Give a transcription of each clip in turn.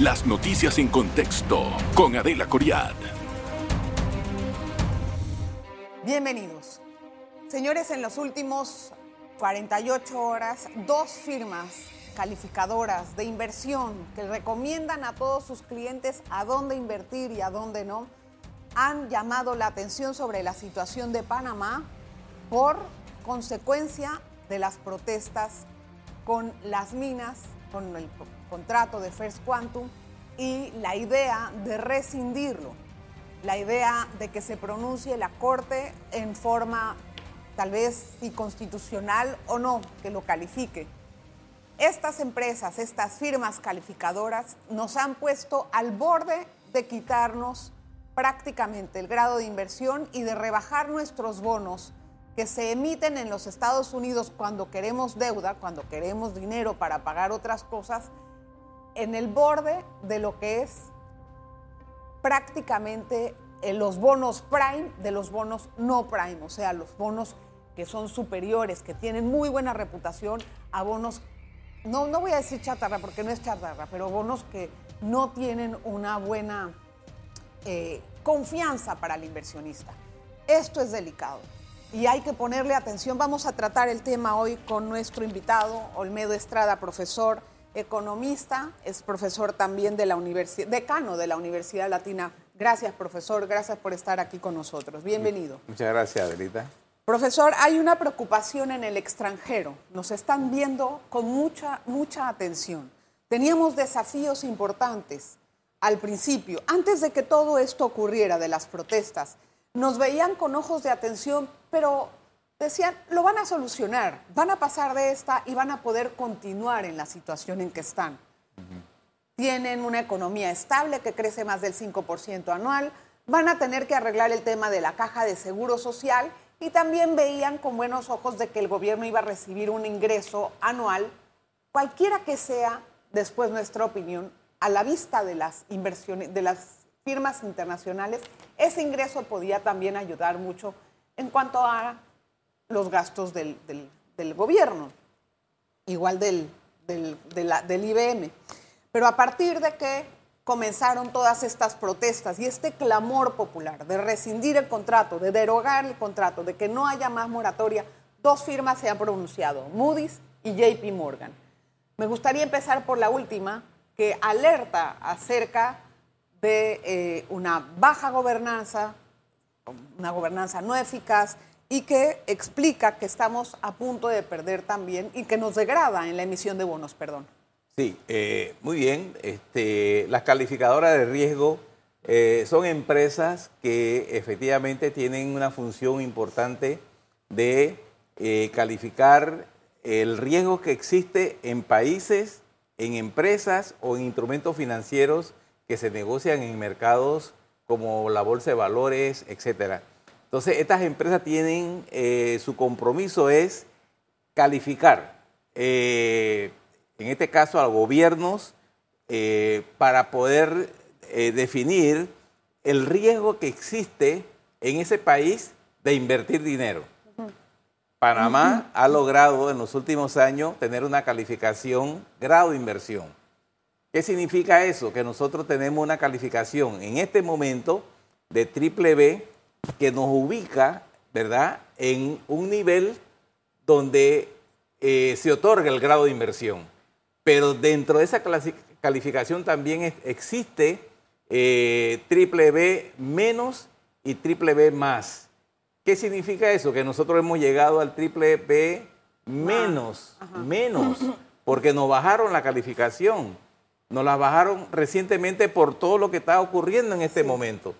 Las noticias en contexto con Adela Coriad. Bienvenidos. Señores, en los últimos 48 horas, dos firmas calificadoras de inversión que recomiendan a todos sus clientes a dónde invertir y a dónde no, han llamado la atención sobre la situación de Panamá por consecuencia de las protestas con las minas, con el contrato de First Quantum y la idea de rescindirlo, la idea de que se pronuncie la Corte en forma tal vez inconstitucional o no, que lo califique. Estas empresas, estas firmas calificadoras nos han puesto al borde de quitarnos prácticamente el grado de inversión y de rebajar nuestros bonos que se emiten en los Estados Unidos cuando queremos deuda, cuando queremos dinero para pagar otras cosas, en el borde de lo que es prácticamente eh, los bonos prime de los bonos no prime, o sea, los bonos que son superiores, que tienen muy buena reputación a bonos no, no voy a decir chatarra porque no es chatarra, pero bonos que no tienen una buena eh, confianza para el inversionista. Esto es delicado y hay que ponerle atención. Vamos a tratar el tema hoy con nuestro invitado, Olmedo Estrada, profesor economista, es profesor también de la universidad, decano de la Universidad Latina. Gracias, profesor, gracias por estar aquí con nosotros. Bienvenido. Muchas gracias, Adelita. Profesor, hay una preocupación en el extranjero. Nos están viendo con mucha, mucha atención. Teníamos desafíos importantes al principio, antes de que todo esto ocurriera de las protestas. Nos veían con ojos de atención, pero decían, lo van a solucionar, van a pasar de esta y van a poder continuar en la situación en que están. Tienen una economía estable que crece más del 5% anual, van a tener que arreglar el tema de la caja de seguro social y también veían con buenos ojos de que el gobierno iba a recibir un ingreso anual, cualquiera que sea, después nuestra opinión, a la vista de las inversiones, de las firmas internacionales, ese ingreso podía también ayudar mucho en cuanto a los gastos del, gobierno, igual del, del IBM. Pero a partir de que comenzaron todas estas protestas y este clamor popular de rescindir el contrato, de derogar el contrato, de que no haya más moratoria, dos firmas se han pronunciado, Moody's y JP Morgan. Me gustaría empezar por la última, que alerta acerca de eh, una baja gobernanza, una gobernanza no eficaz y que explica que estamos a punto de perder también y que nos degrada en la emisión de bonos, perdón. Sí, eh, muy bien. Este, las calificadoras de riesgo eh, son empresas que efectivamente tienen una función importante de eh, calificar el riesgo que existe en países, en empresas o en instrumentos financieros que se negocian en mercados como la bolsa de valores, etcétera. Entonces, estas empresas tienen, su compromiso es calificar en este caso a gobiernos, eh, para poder eh, definir el riesgo que existe en ese país de invertir dinero. Panamá ha logrado en los últimos años tener una calificación grado de inversión. ¿Qué significa eso? Que nosotros tenemos una calificación en este momento de triple B que nos ubica, ¿verdad?, en un nivel donde eh, se otorga el grado de inversión pero dentro de esa calificación también existe eh, triple B menos y triple B más. ¿Qué significa eso? Que nosotros hemos llegado al triple B menos, menos, porque nos bajaron la calificación. Nos la bajaron recientemente por todo lo que está ocurriendo en este momento.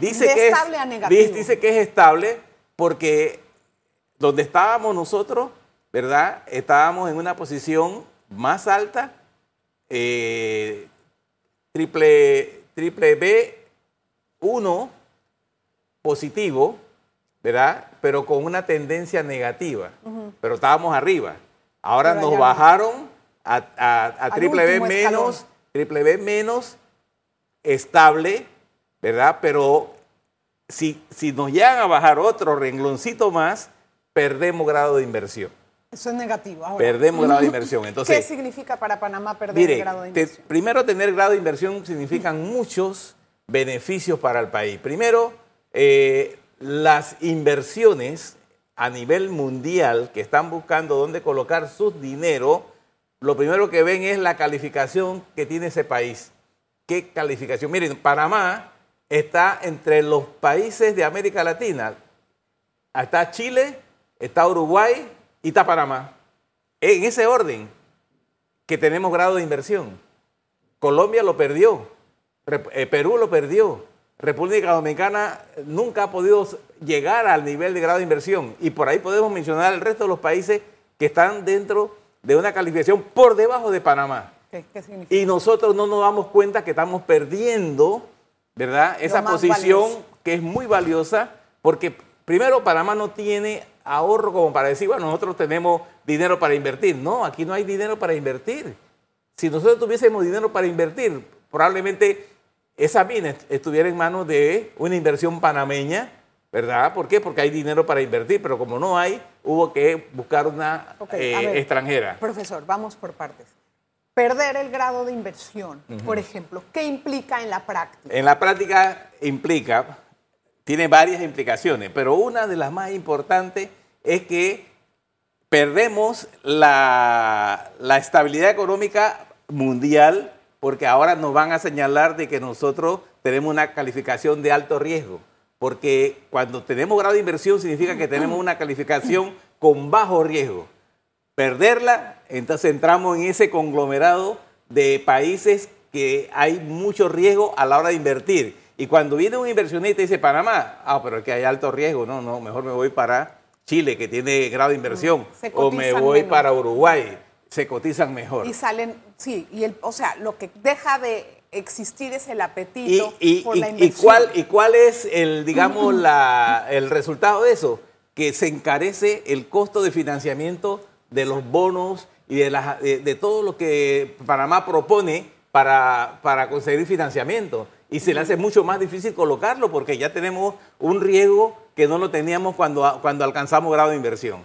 Dice que, estable a negativo. dice que es estable porque donde estábamos nosotros, ¿verdad? Estábamos en una posición más alta, eh, triple, triple B 1 positivo, ¿verdad? Pero con una tendencia negativa. Pero estábamos arriba. Ahora nos bajaron a, triple B menos, triple B menos estable, ¿verdad? Pero si, si nos llegan a bajar otro rengloncito más, perdemos grado de inversión. Eso es negativo. Ahora, Perdemos grado de inversión. Entonces, ¿Qué significa para Panamá perder Mire, el grado de te- inversión? primero tener grado de inversión significan muchos beneficios para el país. Primero, eh, las inversiones a nivel mundial que están buscando dónde colocar su dinero, lo primero que ven es la calificación que tiene ese país. ¿Qué calificación? Miren, Panamá está entre los países de América Latina. Está Chile, está Uruguay y está Panamá. En ese orden que tenemos grado de inversión. Colombia lo perdió, eh, Perú lo perdió, República Dominicana nunca ha podido llegar al nivel de grado de inversión. Y por ahí podemos mencionar el resto de los países que están dentro de una calificación por debajo de Panamá. ¿Qué, qué significa? Y nosotros no nos damos cuenta que estamos perdiendo, ¿verdad? Esa posición valioso. que es muy valiosa, porque primero Panamá no tiene ahorro como para decir, bueno, nosotros tenemos dinero para invertir. No, aquí no hay dinero para invertir. Si nosotros tuviésemos dinero para invertir, probablemente esa mina est- estuviera en manos de una inversión panameña, ¿verdad? ¿Por qué? Porque hay dinero para invertir, pero como no hay, hubo que buscar una eh, ver, extranjera. Profesor, vamos por partes. Perder el grado de inversión, por ejemplo, ¿qué implica en la práctica? En la práctica implica, tiene varias implicaciones, pero una de las más importantes es que perdemos la, la estabilidad económica mundial porque ahora nos van a señalar de que nosotros tenemos una calificación de alto riesgo. Porque cuando tenemos grado de inversión significa que tenemos una calificación con bajo riesgo perderla, entonces entramos en ese conglomerado de países que hay mucho riesgo a la hora de invertir. Y cuando viene un inversionista y dice Panamá, ah, pero es que hay alto riesgo, no, no, mejor me voy para Chile, que tiene grado de inversión, Mm, Se o me voy menos. para Uruguay, se cotizan mejor. Y salen, sí, y el, o sea, lo que deja de existir es el Y, apetito y- por y- la y inversión. cuál, ¿Y cuál es el, digamos, la- el resultado de eso? Que se encarece el costo de financiamiento de los bonos y de, de- de todo lo que Panamá propone para, para conseguir financiamiento. Y se le hace mucho más difícil colocarlo porque ya tenemos un riesgo que no lo teníamos cuando, cuando alcanzamos grado de inversión.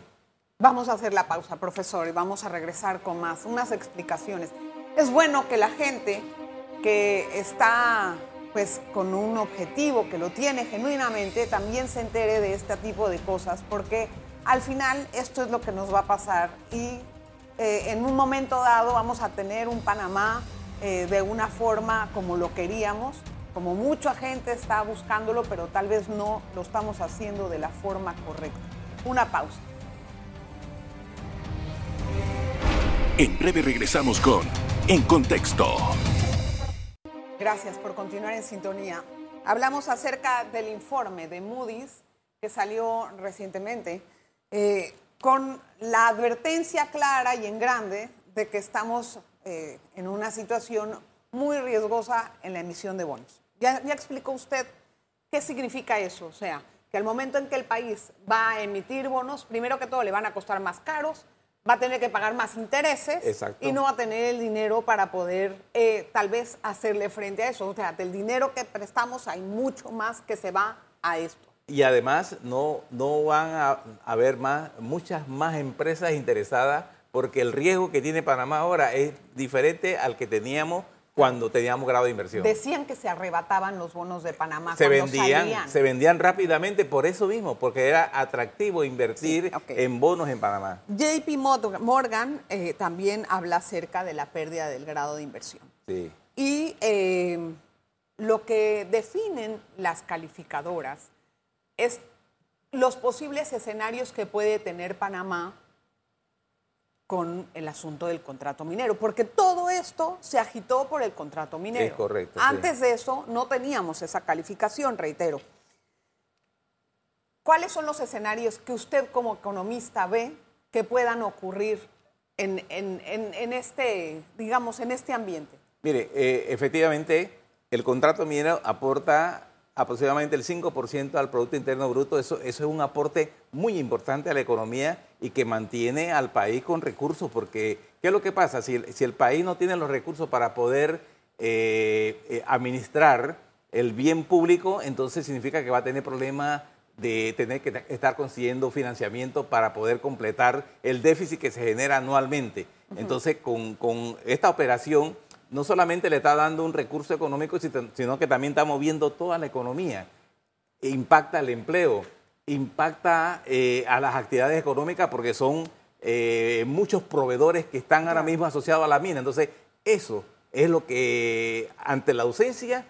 Vamos a hacer la pausa, profesor, y vamos a regresar con más, unas explicaciones. Es bueno que la gente que está pues con un objetivo, que lo tiene genuinamente, también se entere de este tipo de cosas, porque al final esto es lo que nos va a pasar y eh, en un momento dado vamos a tener un Panamá eh, de una forma como lo queríamos, como mucha gente está buscándolo, pero tal vez no lo estamos haciendo de la forma correcta. Una pausa. En breve regresamos con En Contexto. Gracias por continuar en sintonía. Hablamos acerca del informe de Moody's que salió recientemente eh, con la advertencia clara y en grande de que estamos eh, en una situación muy riesgosa en la emisión de bonos. Ya, ya explicó usted qué significa eso, o sea, que al momento en que el país va a emitir bonos, primero que todo le van a costar más caros, va a tener que pagar más intereses Exacto. y no va a tener el dinero para poder eh, tal vez hacerle frente a eso. O sea, del dinero que prestamos hay mucho más que se va a esto. Y además no, no van a haber más, muchas más empresas interesadas porque el riesgo que tiene Panamá ahora es diferente al que teníamos cuando teníamos grado de inversión. Decían que se arrebataban los bonos de Panamá se cuando vendían, salían. se vendían rápidamente por eso mismo, porque era atractivo invertir Sí, en bonos en Panamá. JP Morgan eh, también habla acerca de la pérdida del grado de inversión. Sí. Y eh, lo que definen las calificadoras es los posibles escenarios que puede tener Panamá con el asunto del contrato minero, porque todo esto se agitó por el contrato minero. Es correcto, sí. Antes de eso no teníamos esa calificación, reitero. ¿Cuáles son los escenarios que usted como economista ve que puedan ocurrir en, en- en- en este, digamos, en este ambiente? Mire, eh, efectivamente, el contrato minero aporta aproximadamente el 5% al Producto Interno Bruto. Eso, eso es un aporte muy importante a la economía y que mantiene al país con recursos, porque ¿qué es lo que pasa? Si el, si el país no tiene los recursos para poder eh, eh, administrar el bien público, entonces significa que va a tener problemas de tener que estar consiguiendo financiamiento para poder completar el déficit que se genera anualmente. Entonces, con, con, esta operación, no solamente le está dando un recurso económico, sino que también está moviendo toda la economía. Impacta el empleo, impacta eh, a las actividades económicas porque son eh, muchos proveedores que están ahora mismo asociados a la mina. Entonces, eso es lo que ante la ausencia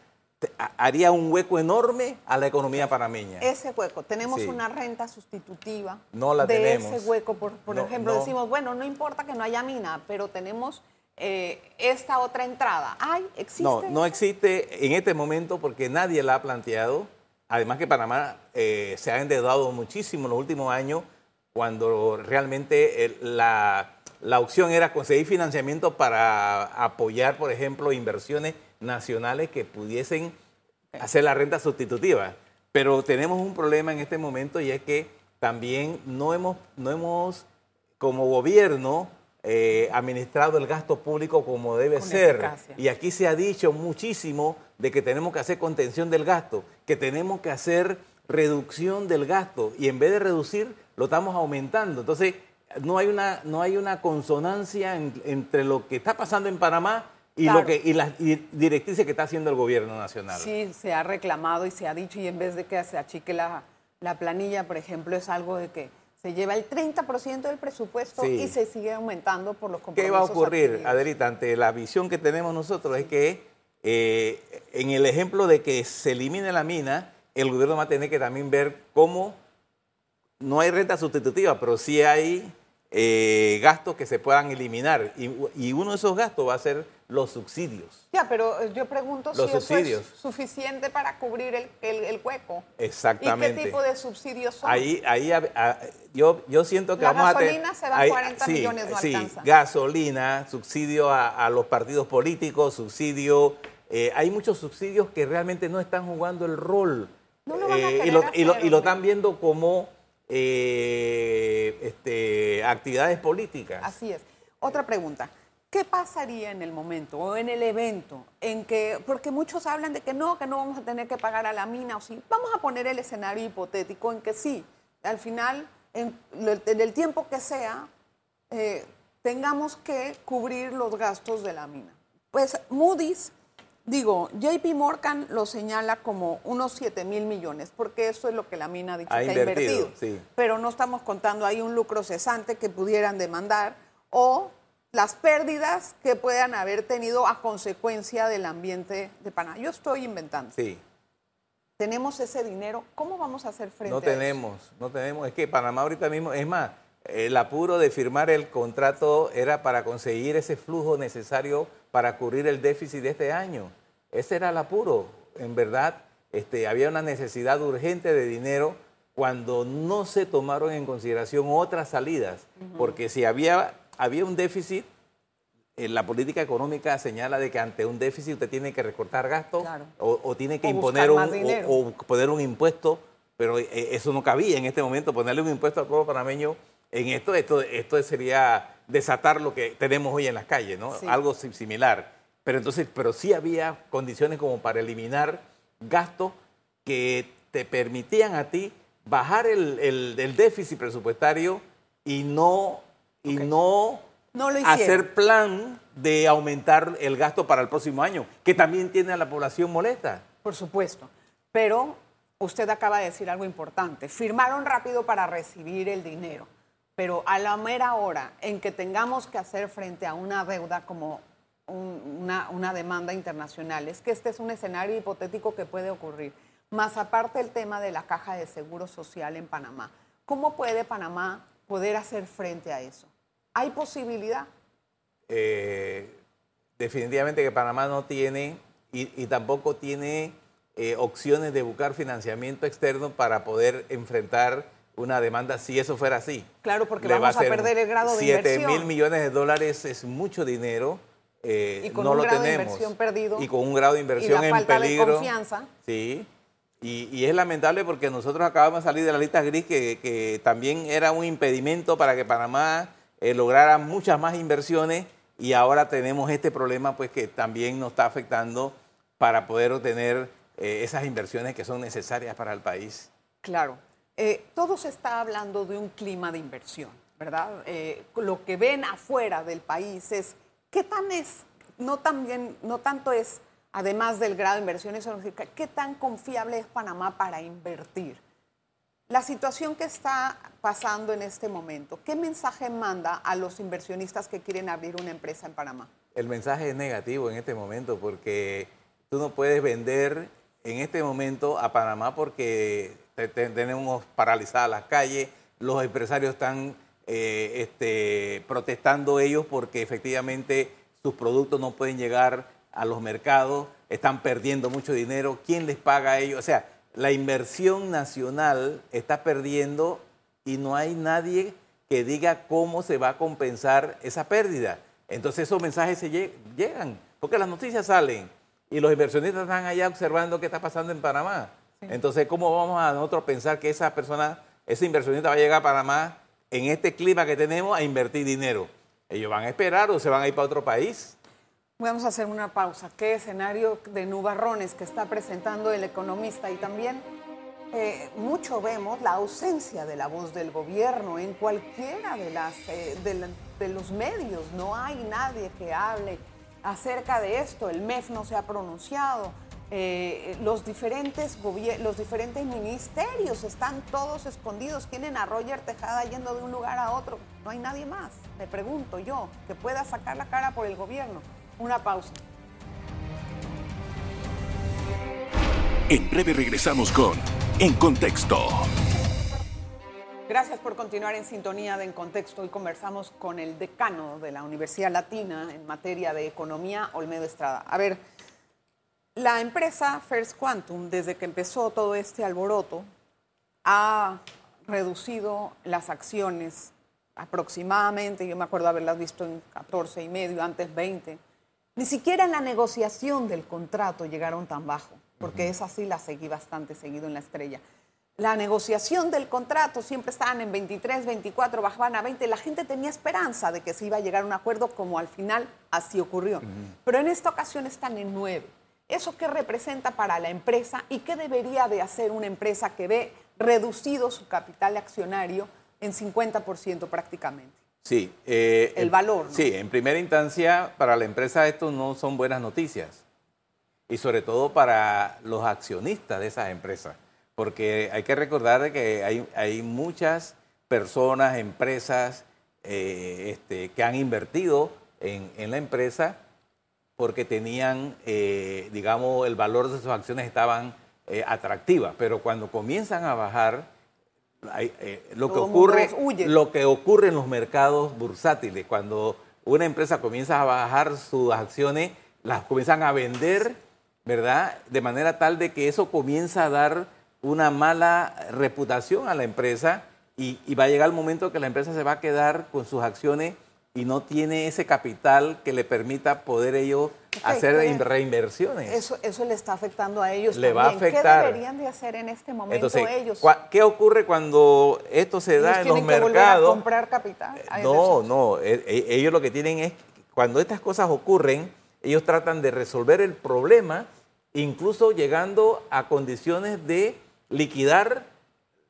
haría un hueco enorme a la economía panameña. Ese hueco, tenemos una renta sustitutiva no la de tenemos. ese hueco, por, ejemplo, decimos, bueno, no importa que no haya mina, pero tenemos eh, esta otra entrada. ¿Hay? ¿Existe? No, no existe en este momento porque nadie la ha planteado. Además que Panamá eh, se ha endeudado muchísimo en los últimos años cuando realmente la, la opción era conseguir financiamiento para apoyar, por ejemplo, inversiones nacionales que pudiesen hacer la renta sustitutiva. Pero tenemos un problema en este momento y es que también no hemos, no hemos como gobierno, eh, administrado el gasto público como debe ser. Y aquí se ha dicho muchísimo de que tenemos que hacer contención del gasto, que tenemos que hacer reducción del gasto y en vez de reducir lo estamos aumentando. Entonces, no hay una, no hay una consonancia entre lo que está pasando en Panamá y, lo que, y las directrices que está haciendo el gobierno nacional. Sí, se ha reclamado y se ha dicho, y en vez de que se achique la, la planilla, por ejemplo, es algo de que se lleva el 30% del presupuesto y se sigue aumentando por los compromisos. ¿Qué va a ocurrir, Adelita, ante la visión que tenemos nosotros? Es que eh, en el ejemplo de que se elimine la mina, el gobierno va a tener que también ver cómo no hay renta sustitutiva, pero sí hay eh, gastos que se puedan eliminar. Y, uno de esos gastos va a ser los subsidios. Ya, pero eh, yo pregunto si eso es suficiente para cubrir el, el, hueco. Exactamente. ¿Y qué tipo de subsidios son? Ahí, ahí yo, yo siento que vamos a tener... gasolina se va a 40 millones, no sí, alcanza. gasolina, subsidio a, los partidos políticos, subsidio... Eh, hay muchos subsidios que realmente no están jugando el rol. No lo van a y, lo, y, lo, están viendo como eh, este, actividades políticas. Así es. Otra pregunta. ¿Qué pasaría en el momento o en el evento en que, porque muchos hablan de que no, que no vamos a tener que pagar a la mina o sí, vamos a poner el escenario hipotético en que sí, al final, en, el tiempo que sea, eh, tengamos que cubrir los gastos de la mina. Pues Moody's Digo, JP Morgan lo señala como unos 7 mil millones, porque eso es lo que la mina ha dicho que ha invertido. Pero no estamos contando ahí un lucro cesante que pudieran demandar o las pérdidas que puedan haber tenido a consecuencia del ambiente de Panamá. Yo estoy inventando. Sí. Tenemos ese dinero, ¿cómo vamos a hacer frente no a tenemos, eso? No tenemos, es que Panamá ahorita mismo, es más, el apuro de firmar el contrato era para conseguir ese flujo necesario para cubrir el déficit de este año. Ese era el apuro. En verdad, este, había una necesidad urgente de dinero cuando no se tomaron en consideración otras salidas. Porque si había, había un déficit, en la política económica señala de que ante un déficit usted tiene que recortar gastos o, tiene que imponer un, o, poner un impuesto, pero eh, eso no cabía en este momento, ponerle un impuesto al pueblo panameño en esto, esto, esto sería desatar lo que tenemos hoy en las calles, ¿no? Algo similar. Pero entonces, pero sí había condiciones como para eliminar gastos que te permitían a ti bajar el, déficit presupuestario y no, y no, hacer plan de aumentar el gasto para el próximo año, que también tiene a la población molesta. Por supuesto. Pero usted acaba de decir algo importante. Firmaron rápido para recibir el dinero pero a la mera hora en que tengamos que hacer frente a una deuda como una, demanda internacional, es que este es un escenario hipotético que puede ocurrir. Más aparte el tema de la caja de seguro social en Panamá. ¿Cómo puede Panamá poder hacer frente a eso? ¿Hay posibilidad? Eh, definitivamente que Panamá no tiene y, tampoco tiene eh, opciones de buscar financiamiento externo para poder enfrentar una demanda si eso fuera así. Claro, porque vamos a, perder el grado de inversión. 7 mil millones de dólares es mucho dinero. Eh, y con no un lo grado tenemos. de inversión perdido. Y con un grado de inversión y la falta De confianza. Sí. Y, es lamentable porque nosotros acabamos de salir de la lista gris que, también era un impedimento para que Panamá eh, lograra muchas más inversiones y ahora tenemos este problema pues que también nos está afectando para poder obtener eh, esas inversiones que son necesarias para el país. Claro. eh, todo se está hablando de un clima de inversión, ¿verdad? Lo que ven afuera del país es qué tan es, no, tan no tanto es, además del grado de inversión, significa qué tan confiable es Panamá para invertir. La situación que está pasando en este momento, ¿qué mensaje manda a los inversionistas que quieren abrir una empresa en Panamá? El mensaje es negativo en este momento porque tú no puedes vender en este momento a Panamá porque tenemos paralizadas las calles, los empresarios están eh, este, protestando ellos porque efectivamente sus productos no pueden llegar a los mercados, están perdiendo mucho dinero, ¿quién les paga a ellos? O sea, la inversión nacional está perdiendo y no hay nadie que diga cómo se va a compensar esa pérdida. Entonces esos mensajes se llegan, porque las noticias salen y los inversionistas están allá observando qué está pasando en Panamá. Entonces, ¿cómo vamos a nosotros pensar que esa persona, ese inversionista va a llegar a Panamá en este clima que tenemos a invertir dinero? Ellos van a esperar o se van a ir para otro país. Vamos a hacer una pausa. ¿Qué escenario de nubarrones que está presentando el economista? Y también eh, mucho vemos la ausencia de la voz del gobierno en cualquiera de, las, eh, de los medios. No hay nadie que hable acerca de esto. El MEF no se ha pronunciado. Eh, los, diferentes los diferentes ministerios están todos escondidos. Tienen a Roger Tejada yendo de un lugar a otro. No hay nadie más, me pregunto yo, que pueda sacar la cara por el gobierno. Una pausa. En breve regresamos con En Contexto. Gracias por continuar en sintonía de En Contexto. Hoy conversamos con el decano de la Universidad Latina en materia de economía, Olmedo Estrada. A ver, la empresa First Quantum, desde que empezó todo este alboroto, ha reducido las acciones aproximadamente, yo me acuerdo haberlas visto en 14 y medio, antes 20. Ni siquiera en la negociación del contrato llegaron tan bajo, porque es así la seguí bastante seguido en la estrella la negociación del contrato siempre estaban en 23, 24, bajaban a 20. La gente tenía esperanza de que se iba a llegar a un acuerdo como al final así ocurrió. Pero en esta ocasión están en 9. ¿Eso qué representa para la empresa y qué debería de hacer una empresa que ve reducido su capital accionario en 50% prácticamente? Sí. Eh, el valor. Sí, en primera instancia, para la empresa esto no son buenas noticias. Y sobre todo para los accionistas de esas empresas porque hay que recordar que hay, muchas personas, empresas eh, este, que han invertido en, la empresa porque tenían, eh, digamos, el valor de sus acciones estaban eh, atractivas, pero cuando comienzan a bajar, lo, que ocurre, lo que ocurre en los mercados bursátiles, cuando una empresa comienza a bajar sus acciones, las comienzan a vender, ¿verdad? De manera tal de que eso comienza a dar una mala reputación a la empresa y, va a llegar el momento que la empresa se va a quedar con sus acciones y no tiene ese capital que le permita poder ellos hacer reinversiones. Eso, eso le está afectando a ellos. Le va a afectar. ¿Qué deberían de hacer en este momento ellos? ¿Qué ocurre cuando esto se da en los mercados? A comprar capital? No, no. E, e, ellos lo que tienen es, cuando estas cosas ocurren, ellos tratan de resolver el problema, incluso llegando a condiciones de liquidar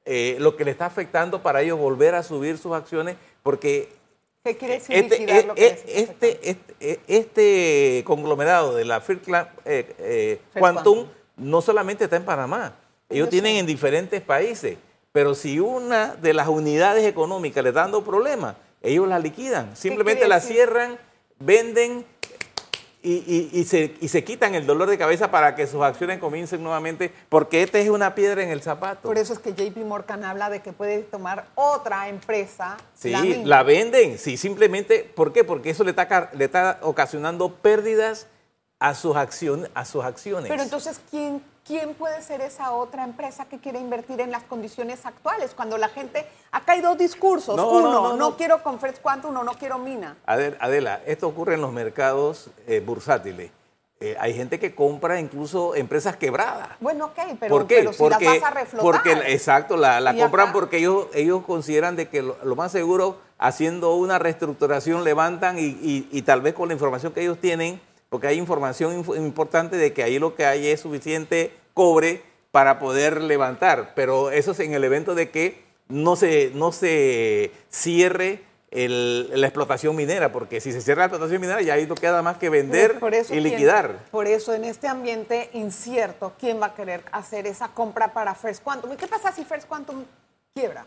eh, lo que le está afectando para ellos volver a subir sus acciones, porque ¿Qué quiere decir este, liquidar lo que este, este, este, conglomerado de la First eh, eh, Quantum no solamente está en Panamá, ellos tienen en diferentes países, pero si una de las unidades económicas le está dando problemas, ellos la liquidan, simplemente la cierran, venden y, se, quitan el dolor de cabeza para que sus acciones comiencen nuevamente, porque esta es una piedra en el zapato. Por eso es que JP Morgan habla de que puede tomar otra empresa. Sí, la, venden, sí, simplemente, ¿por qué? Porque eso le está, le está ocasionando pérdidas a sus, acciones, a sus acciones. Pero entonces, ¿quién ¿quién puede ser esa otra empresa que quiere invertir en las condiciones actuales? Cuando la gente, acá hay dos discursos. uno, no, quiero con Fresh Quantum, uno, no quiero Mina. Adela, esto ocurre en los mercados eh, bursátiles. Eh, hay gente que compra incluso empresas quebradas. Bueno, ok, pero, pero si las vas a reflotar. Porque, exacto, la, compran porque ellos, ellos consideran de que lo, más seguro, haciendo una reestructuración, levantan y, y tal vez con la información que ellos tienen, porque hay información importante de que ahí lo que hay es suficiente cobre para poder levantar, pero eso es en el evento de que no se, no se cierre la explotación minera, porque si se cierra la explotación minera ya ahí no queda más que vender y liquidar. por eso en este ambiente incierto, ¿quién va a querer hacer esa compra para First Quantum? ¿Y qué pasa si First Quantum quiebra?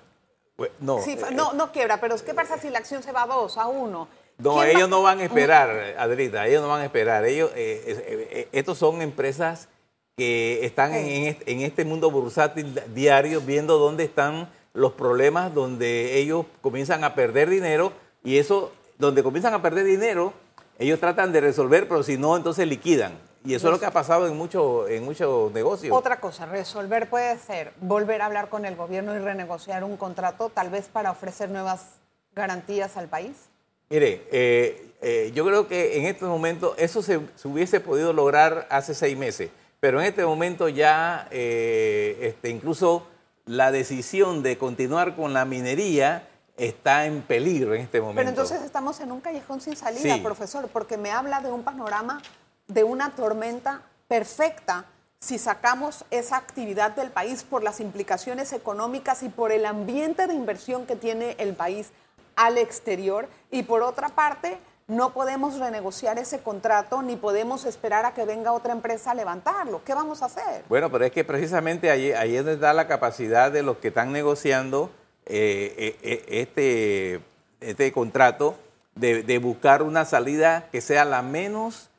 no, eh, no, no quiebra, pero ¿qué pasa si la acción se va a dos, a uno? No, ellos no van a esperar, Adrita, ellos no van a esperar. Ellos, eh, eh, estos son empresas que están en, en, este mundo bursátil diario viendo dónde están los problemas donde ellos comienzan a perder dinero y eso, donde comienzan a perder dinero, ellos tratan de resolver, pero si no, entonces liquidan. Y eso es lo que ha pasado en, mucho, en muchos negocios. Otra cosa, resolver puede ser volver a hablar con el gobierno y renegociar un contrato, tal vez para ofrecer nuevas garantías al país. Mire, eh, eh, yo creo que en este momento eso se, hubiese podido lograr hace seis meses, pero en este momento ya eh, este, incluso la decisión de continuar con la minería está en peligro en este momento. Pero entonces estamos en un callejón sin salida, profesor, porque me habla de un panorama de una tormenta perfecta si sacamos esa actividad del país por las implicaciones económicas y por el ambiente de inversión que tiene el país al exterior. Y por otra parte, no podemos renegociar ese contrato ni podemos esperar a que venga otra empresa a levantarlo. ¿Qué vamos a hacer? Bueno, pero es que precisamente ahí, ahí es donde está la capacidad de los que están negociando eh, eh, eh, este, este contrato de, buscar una salida que sea la menos,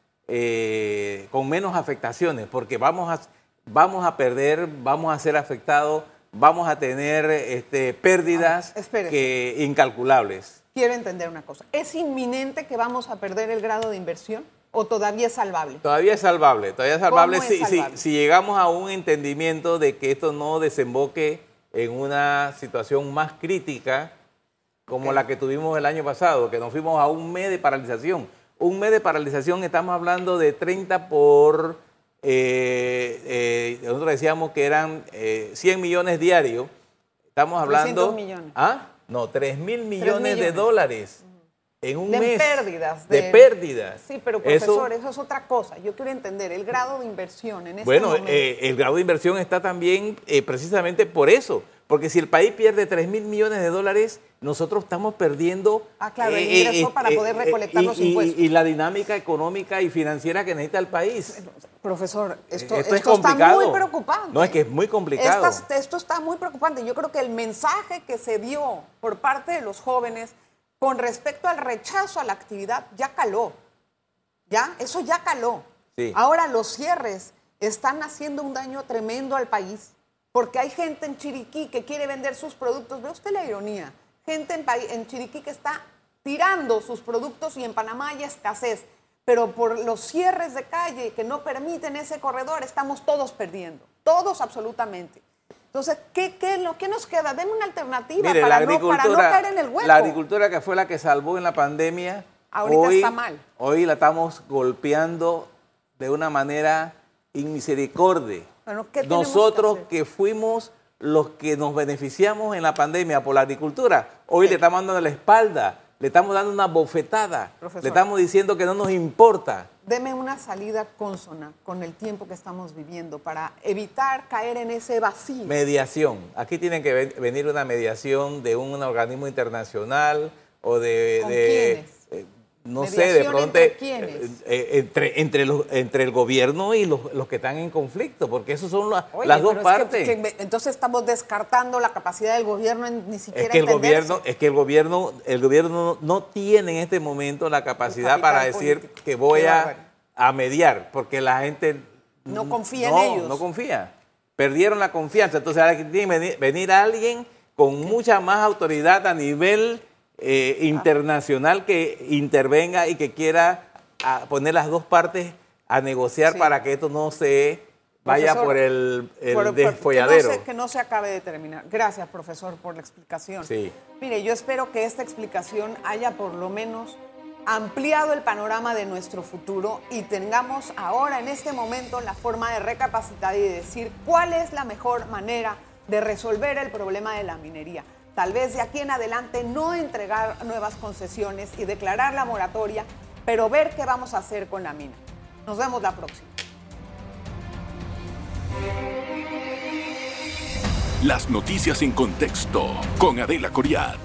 con menos afectaciones, porque vamos a, vamos a perder, vamos a ser afectados, vamos a tener este, pérdidas ah, que, incalculables quiero entender una cosa. ¿Es inminente que vamos a perder el grado de inversión o todavía es salvable? Todavía es salvable, todavía es salvable, si, llegamos a un entendimiento de que esto no desemboque en una situación más crítica como la que tuvimos el año pasado, que nos fuimos a un mes de paralización. Un mes de paralización, estamos hablando de 30 por, eh, eh, nosotros decíamos que eran 100 eh, millones diarios, estamos hablando... millones. ¿Ah? No, 3 mil millones, de dólares en un mes. Pérdidas, de, pérdidas. Sí, pero profesor, eso, es otra cosa. Yo quiero entender el grado de inversión en este bueno, momento. Eh, el grado de inversión está también eh, precisamente por eso. Porque si el país pierde 3 mil millones de dólares, nosotros estamos perdiendo... Ah, claro, el eh, ingreso para poder recolectar los impuestos. Y, la dinámica económica y financiera que necesita el país. Profesor, esto, esto, está muy preocupante. No, es que es muy complicado. esto está muy preocupante. Yo creo que el mensaje que se dio por parte de los jóvenes con respecto al rechazo a la actividad ya caló. ¿Ya? Eso ya caló. Ahora los cierres están haciendo un daño tremendo al país porque hay gente en Chiriquí que quiere vender sus productos. Ve usted la ironía. Gente en, en Chiriquí que está tirando sus productos y en Panamá hay escasez. Pero por los cierres de calle que no permiten ese corredor, estamos todos perdiendo. Todos absolutamente. Entonces, ¿qué, qué, lo, qué nos queda? Denme una alternativa para, no, para, no, caer en el hueco. La agricultura que fue la que salvó en la pandemia, ahorita está mal. Hoy la estamos golpeando de una manera inmisericordia. Nosotros que, fuimos los que nos beneficiamos en la pandemia por la agricultura, hoy le estamos dando la espalda, le estamos dando una bofetada, le estamos diciendo que no nos importa. Deme una salida consona con el tiempo que estamos viviendo para evitar caer en ese vacío. Mediación. Aquí tiene que venir una mediación de un organismo internacional o de... de no sé, de pronto entre, eh, eh, entre, entre, los, entre el gobierno y los, los, que están en conflicto, porque eso son las dos partes. entonces estamos descartando la capacidad del gobierno en ni siquiera es que el gobierno Es que el gobierno, el gobierno no, tiene en este momento la capacidad para decir que voy a, a, mediar, porque la gente no confía en ellos. No confía. Perdieron la confianza. Entonces ahora tiene que venir, venir alguien con mucha más autoridad a nivel eh, internacional que intervenga y que quiera poner las dos partes a negociar para que esto no se vaya por el, desfolladero. que, no se, acabe de terminar. Gracias, profesor, por la explicación. Sí. Mire, yo espero que esta explicación haya por lo menos ampliado el panorama de nuestro futuro y tengamos ahora, en este momento, la forma de recapacitar y de decir cuál es la mejor manera de resolver el problema de la minería. Tal vez de aquí en adelante no entregar nuevas concesiones y declarar la moratoria, pero ver qué vamos a hacer con la mina. Nos vemos la próxima. Las noticias en contexto con Adela Coriad.